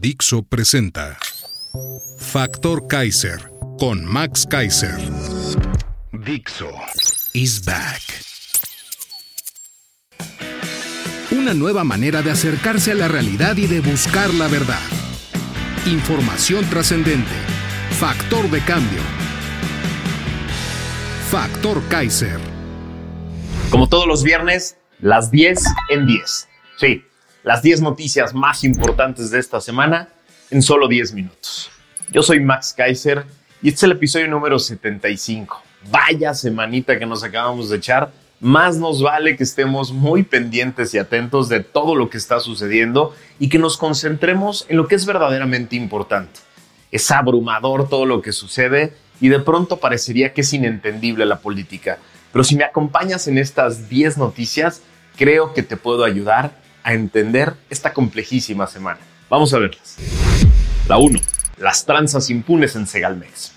Dixo presenta Factor Kaiser con Max Kaiser. Dixo is back. Una nueva manera de acercarse a la realidad y de buscar la verdad. Información trascendente. Factor de cambio. Factor Kaiser. Como todos los viernes, las 10 en 10. Sí, las 10 noticias más importantes de esta semana en solo 10 minutos. Yo soy Max Kaiser y este es el episodio número 75. Vaya semanita que nos acabamos de echar. Más nos vale que estemos muy pendientes y atentos de todo lo que está sucediendo y que nos concentremos en lo que es verdaderamente importante. Es abrumador todo lo que sucede y de pronto parecería que es inentendible la política. Pero si me acompañas en estas 10 noticias, creo que te puedo ayudar a entender esta complejísima semana. Vamos a verlas. La 1. Las tranzas impunes en Segalmex.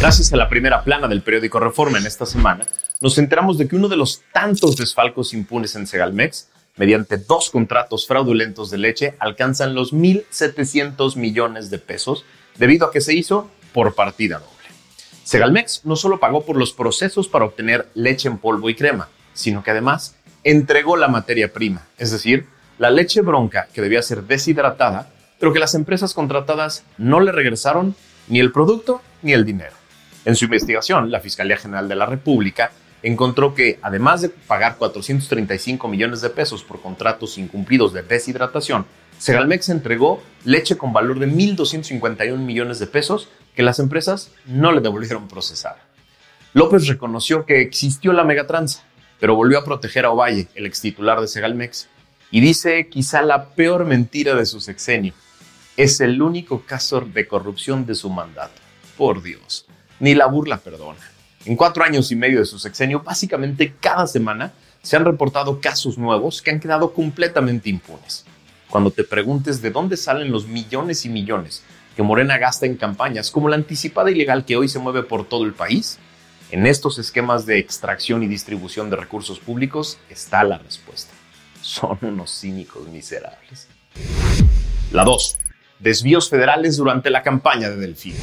Gracias a la primera plana del periódico Reforma en esta semana, nos enteramos de que uno de los tantos desfalcos impunes en Segalmex, mediante dos contratos fraudulentos de leche, alcanzan los 1.700 millones de pesos, debido a que se hizo por partida doble. Segalmex no solo pagó por los procesos para obtener leche en polvo y crema, sino que además entregó la materia prima, es decir, la leche bronca que debía ser deshidratada, pero que las empresas contratadas no le regresaron ni el producto ni el dinero. En su investigación, la Fiscalía General de la República encontró que, además de pagar 435 millones de pesos por contratos incumplidos de deshidratación, Segalmex entregó leche con valor de 1.251 millones de pesos que las empresas no le devolvieron procesar. López reconoció que existió la megatranza, pero volvió a proteger a Ovalle, el ex titular de Segalmex, y dice quizá la peor mentira de su sexenio. Es el único caso de corrupción de su mandato. Por Dios, ni la burla perdona. En cuatro años y medio de su sexenio, básicamente cada semana se han reportado casos nuevos que han quedado completamente impunes. Cuando te preguntes de dónde salen los millones y millones que Morena gasta en campañas como la anticipada ilegal que hoy se mueve por todo el país, en estos esquemas de extracción y distribución de recursos públicos está la respuesta. Son unos cínicos miserables. La 2. Desvíos federales durante la campaña de Delfín.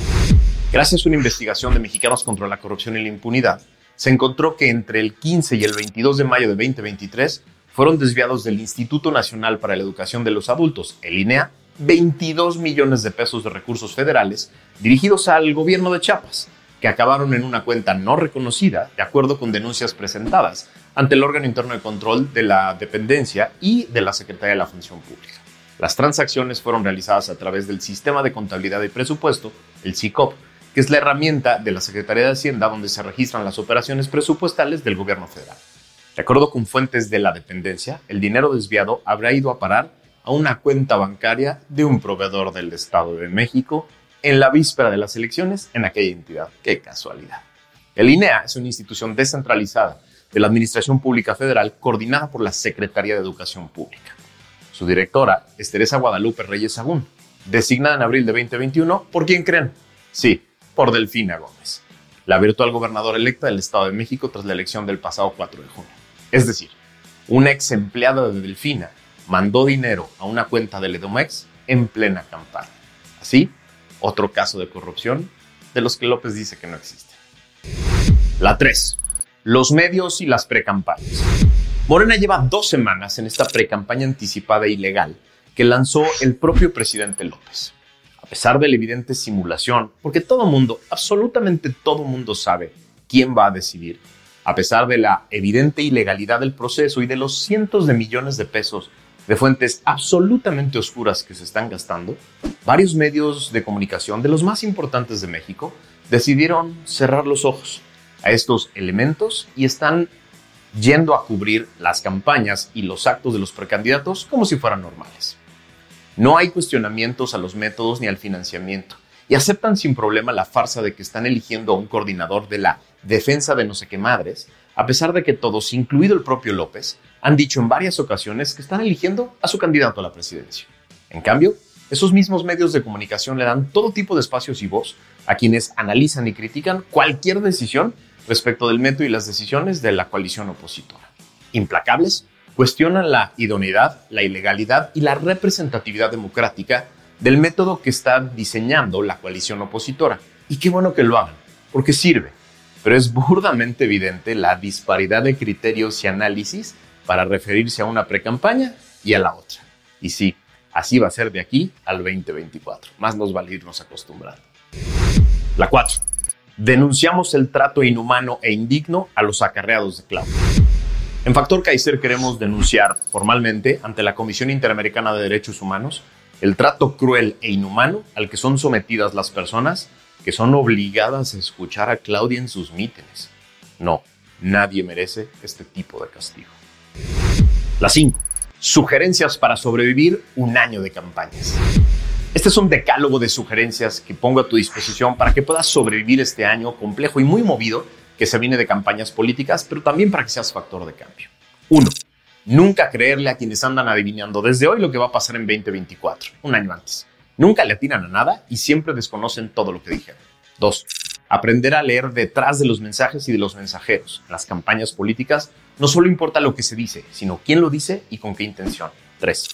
Gracias a una investigación de Mexicanos contra la Corrupción y la Impunidad, se encontró que entre el 15 y el 22 de mayo de 2023 fueron desviados del Instituto Nacional para la Educación de los Adultos, el INEA, 22 millones de pesos de recursos federales dirigidos al gobierno de Chiapas, que acabaron en una cuenta no reconocida, de acuerdo con denuncias presentadas ante el órgano interno de control de la dependencia y de la Secretaría de la Función Pública. Las transacciones fueron realizadas a través del Sistema de Contabilidad y Presupuesto, el SICOP, que es la herramienta de la Secretaría de Hacienda donde se registran las operaciones presupuestales del gobierno federal. De acuerdo con fuentes de la dependencia, el dinero desviado habrá ido a parar a una cuenta bancaria de un proveedor del Estado de México en la víspera de las elecciones en aquella entidad. ¡Qué casualidad! El INEA es una institución descentralizada de la Administración Pública Federal coordinada por la Secretaría de Educación Pública. Su directora es Teresa Guadalupe Reyes Sagún, designada en abril de 2021 por quién creen. Sí, por Delfina Gómez, la virtual gobernadora electa del Estado de México tras la elección del pasado 4 de junio. Es decir, una ex empleada de Delfina mandó dinero a una cuenta del Edomex en plena campaña. Así, otro caso de corrupción de los que López dice que no existe. La 3. Los medios y las precampañas. Morena lleva dos semanas en esta precampaña anticipada e ilegal que lanzó el propio presidente López. A pesar de la evidente simulación, porque todo mundo, absolutamente todo mundo sabe quién va a decidir, a pesar de la evidente ilegalidad del proceso y de los cientos de millones de pesos de fuentes absolutamente oscuras que se están gastando, varios medios de comunicación de los más importantes de México decidieron cerrar los ojos a estos elementos y están yendo a cubrir las campañas y los actos de los precandidatos como si fueran normales. No hay cuestionamientos a los métodos ni al financiamiento y aceptan sin problema la farsa de que están eligiendo a un coordinador de la defensa de no sé qué madres, a pesar de que todos, incluido el propio López, han dicho en varias ocasiones que están eligiendo a su candidato a la presidencia. En cambio, esos mismos medios de comunicación le dan todo tipo de espacios y voz a quienes analizan y critican cualquier decisión respecto del método y las decisiones de la coalición opositora. Implacables, cuestionan la idoneidad, la ilegalidad y la representatividad democrática del método que está diseñando la coalición opositora. Y qué bueno que lo hagan, porque sirve. Pero es burdamente evidente la disparidad de criterios y análisis para referirse a una precampaña y a la otra. Y sí, así va a ser de aquí al 2024. Más nos vale irnos acostumbrando. La 4. Denunciamos el trato inhumano e indigno a los acarreados de Claudia. En Factor Kaiser queremos denunciar formalmente ante la Comisión Interamericana de Derechos Humanos el trato cruel e inhumano al que son sometidas las personas que son obligadas a escuchar a Claudia en sus mítines. No, nadie merece este tipo de castigo. La 5. Sugerencias para sobrevivir un año de campañas. Este es un decálogo de sugerencias que pongo a tu disposición para que puedas sobrevivir este año complejo y muy movido que se viene de campañas políticas, pero también para que seas factor de cambio. Uno, nunca creerle a quienes andan adivinando desde hoy lo que va a pasar en 2024, un año antes. Nunca le atinan a nada y siempre desconocen todo lo que dijeron. Dos, aprender a leer detrás de los mensajes y de los mensajeros. En las campañas políticas no solo importa lo que se dice, sino quién lo dice y con qué intención. Tres,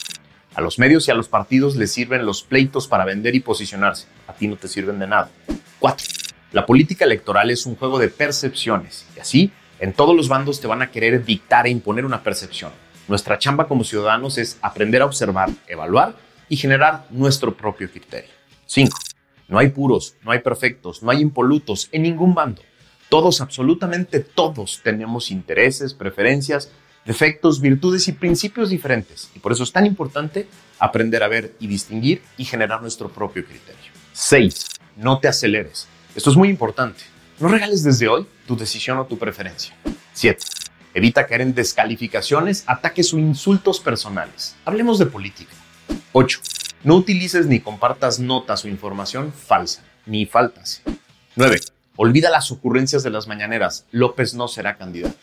a los medios y a los partidos les sirven los pleitos para vender y posicionarse. A ti no te sirven de nada. Cuatro, la política electoral es un juego de percepciones y así en todos los bandos te van a querer dictar e imponer una percepción. Nuestra chamba como ciudadanos es aprender a observar, evaluar y generar nuestro propio criterio. 5. No hay puros, no hay perfectos, no hay impolutos en ningún bando. Todos, absolutamente todos, tenemos intereses, preferencias, defectos, virtudes y principios diferentes. Y por eso es tan importante aprender a ver y distinguir y generar nuestro propio criterio. 6. No te aceleres. Esto es muy importante. No regales desde hoy tu decisión o tu preferencia. 7. Evita caer en descalificaciones, ataques o insultos personales. Hablemos de política. 8. No utilices ni compartas notas o información falsa, ni faltas. 9. Olvida las ocurrencias de las mañaneras. López no será candidato.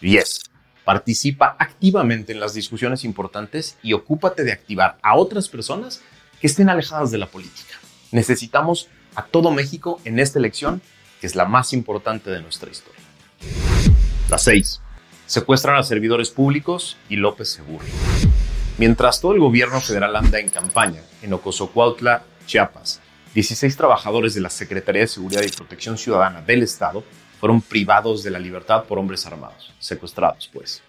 10. Participa activamente en las discusiones importantes y ocúpate de activar a otras personas que estén alejadas de la política. Necesitamos a todo México en esta elección, que es la más importante de nuestra historia. La 6. Secuestran a servidores públicos y López se burla. Mientras todo el gobierno federal anda en campaña en Ocosocuautla, Chiapas, 16 trabajadores de la Secretaría de Seguridad y Protección Ciudadana del Estado fueron privados de la libertad por hombres armados, secuestrados pues.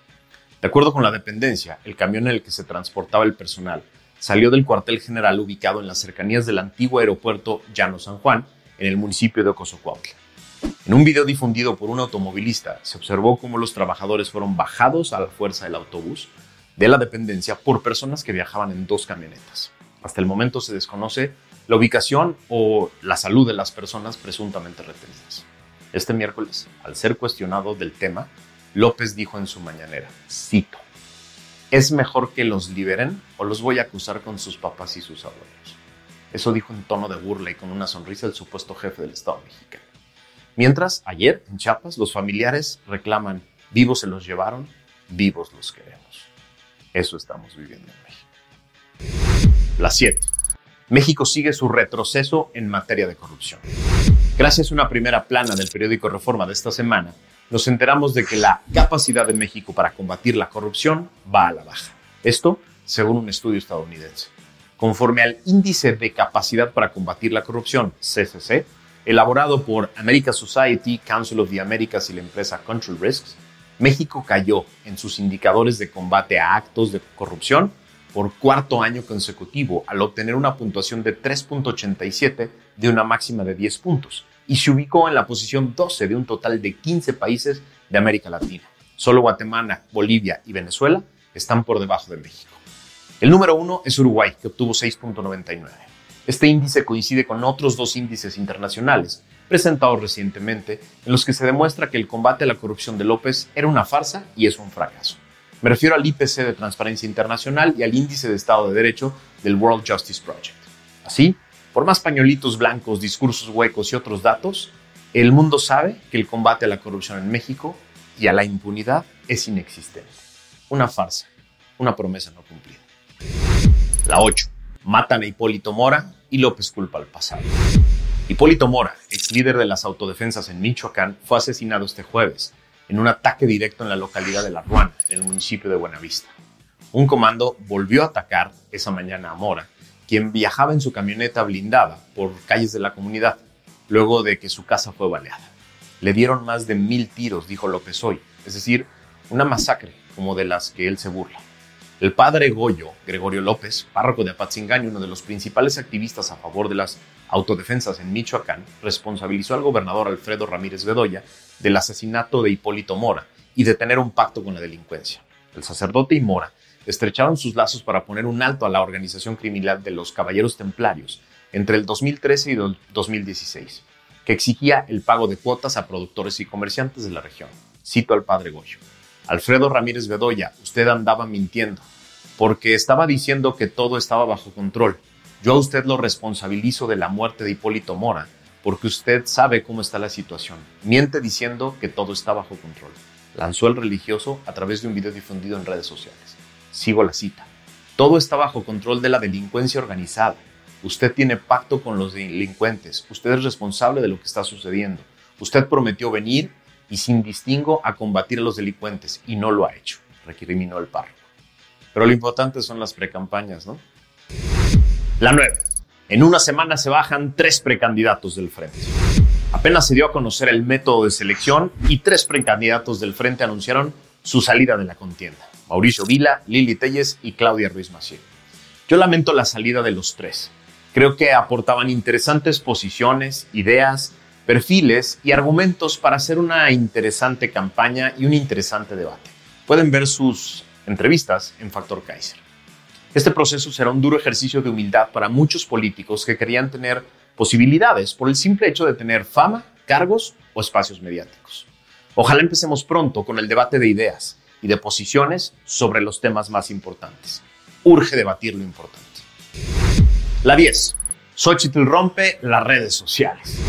De acuerdo con la dependencia, el camión en el que se transportaba el personal salió del cuartel general ubicado en las cercanías del antiguo aeropuerto Llano San Juan, en el municipio de Ocosocuautla. En un video difundido por un automovilista, se observó cómo los trabajadores fueron bajados a la fuerza del autobús de la dependencia por personas que viajaban en dos camionetas. Hasta el momento se desconoce la ubicación o la salud de las personas presuntamente retenidas. Este miércoles, al ser cuestionado del tema, López dijo en su mañanera, cito, es mejor que los liberen o los voy a acusar con sus papás y sus abuelos. Eso dijo en tono de burla y con una sonrisa el supuesto jefe del Estado mexicano. Mientras, ayer, en Chiapas, los familiares reclaman, vivos se los llevaron, vivos los queremos. Eso estamos viviendo en México. La 7. México sigue su retroceso en materia de corrupción. Gracias a una primera plana del periódico Reforma de esta semana, nos enteramos de que la capacidad de México para combatir la corrupción va a la baja. Esto según un estudio estadounidense. Conforme al Índice de Capacidad para Combatir la Corrupción, CCC, elaborado por America Society, Council of the Americas y la empresa Control Risks, México cayó en sus indicadores de combate a actos de corrupción por cuarto año consecutivo al obtener una puntuación de 3.87 de una máxima de 10 puntos y se ubicó en la posición 12 de un total de 15 países de América Latina. Solo Guatemala, Bolivia y Venezuela están por debajo de México. El número uno es Uruguay, que obtuvo 6.99. Este índice coincide con otros dos índices internacionales presentados recientemente en los que se demuestra que el combate a la corrupción de López era una farsa y es un fracaso. Me refiero al IPC de Transparencia Internacional y al Índice de Estado de Derecho del World Justice Project. Así, por más pañuelitos blancos, discursos huecos y otros datos, el mundo sabe que el combate a la corrupción en México y a la impunidad es inexistente. Una farsa, una promesa no cumplida. La 8. Matan a Hipólito Mora y López culpa al pasado. Hipólito Mora, ex líder de las autodefensas en Michoacán, fue asesinado este jueves en un ataque directo en la localidad de La Ruana, en el municipio de Buenavista. Un comando volvió a atacar esa mañana a Mora, quien viajaba en su camioneta blindada por calles de la comunidad, luego de que su casa fue baleada. Le dieron más de mil tiros, dijo López hoy, es decir, una masacre como de las que él se burla. El padre Goyo, Gregorio López, párroco de Apatzingán uno de los principales activistas a favor de las autodefensas en Michoacán, responsabilizó al gobernador Alfredo Ramírez Bedoya del asesinato de Hipólito Mora y de tener un pacto con la delincuencia. El sacerdote y Mora estrecharon sus lazos para poner un alto a la organización criminal de los Caballeros Templarios entre el 2013 y el 2016, que exigía el pago de cuotas a productores y comerciantes de la región. Cito al padre Goyo. Alfredo Ramírez Bedoya, usted andaba mintiendo, porque estaba diciendo que todo estaba bajo control. Yo a usted lo responsabilizo de la muerte de Hipólito Mora, porque usted sabe cómo está la situación. Miente diciendo que todo está bajo control. Lanzó el religioso a través de un video difundido en redes sociales. Sigo la cita. Todo está bajo control de la delincuencia organizada. Usted tiene pacto con los delincuentes. Usted es responsable de lo que está sucediendo. Usted prometió venir y sin distingo a combatir a los delincuentes y no lo ha hecho, recriminó el párroco. Pero lo importante son las precampañas, ¿no? La 9. En una semana se bajan tres precandidatos del frente. Apenas se dio a conocer el método de selección y tres precandidatos del frente anunciaron su salida de la contienda. Mauricio Vila, Lili Telles y Claudia Ruiz Maciel. Yo lamento la salida de los tres. Creo que aportaban interesantes posiciones, ideas, perfiles y argumentos para hacer una interesante campaña y un interesante debate. Pueden ver sus entrevistas en Factor Kaiser. Este proceso será un duro ejercicio de humildad para muchos políticos que querían tener posibilidades por el simple hecho de tener fama, cargos o espacios mediáticos. Ojalá empecemos pronto con el debate de ideas y de posiciones sobre los temas más importantes. Urge debatir lo importante. La 10. Xochitl rompe las redes sociales.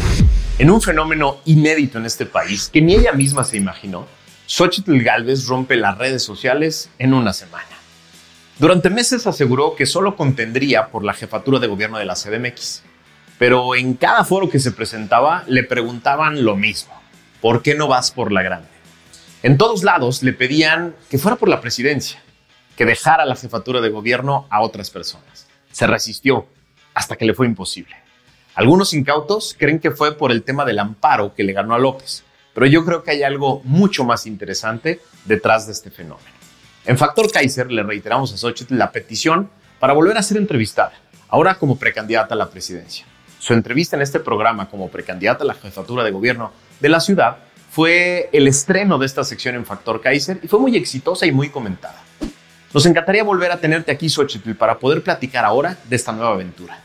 En un fenómeno inédito en este país que ni ella misma se imaginó, Xochitl Galvez rompe las redes sociales en una semana. Durante meses aseguró que solo contendría por la jefatura de gobierno de la CDMX, pero en cada foro que se presentaba le preguntaban lo mismo, ¿por qué no vas por la grande? En todos lados le pedían que fuera por la presidencia, que dejara la jefatura de gobierno a otras personas. Se resistió hasta que le fue imposible. Algunos incautos creen que fue por el tema del amparo que le ganó a López, pero yo creo que hay algo mucho más interesante detrás de este fenómeno. En Factor Kaiser le reiteramos a Xochitl la petición para volver a ser entrevistada, ahora como precandidata a la presidencia. Su entrevista en este programa como precandidata a la jefatura de gobierno de la ciudad fue el estreno de esta sección en Factor Kaiser y fue muy exitosa y muy comentada. Nos encantaría volver a tenerte aquí, Xochitl, para poder platicar ahora de esta nueva aventura.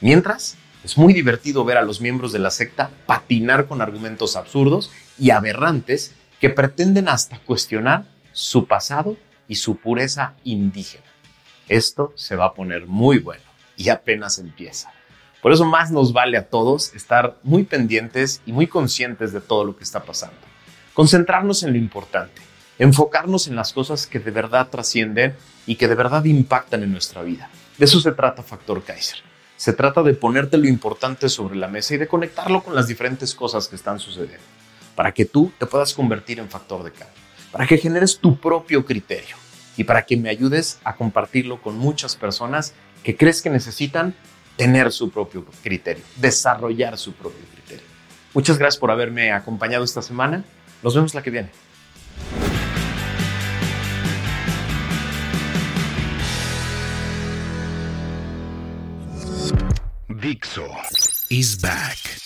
Mientras, es muy divertido ver a los miembros de la secta patinar con argumentos absurdos y aberrantes que pretenden hasta cuestionar su pasado y su pureza indígena. Esto se va a poner muy bueno y apenas empieza. Por eso más nos vale a todos estar muy pendientes y muy conscientes de todo lo que está pasando. Concentrarnos en lo importante, enfocarnos en las cosas que de verdad trascienden y que de verdad impactan en nuestra vida. De eso se trata Factor Kaiser. Se trata de ponerte lo importante sobre la mesa y de conectarlo con las diferentes cosas que están sucediendo, para que tú te puedas convertir en factor de cambio, para que generes tu propio criterio y para que me ayudes a compartirlo con muchas personas que crees que necesitan tener su propio criterio, desarrollar su propio criterio. Muchas gracias por haberme acompañado esta semana. Nos vemos la que viene. Dixo is back.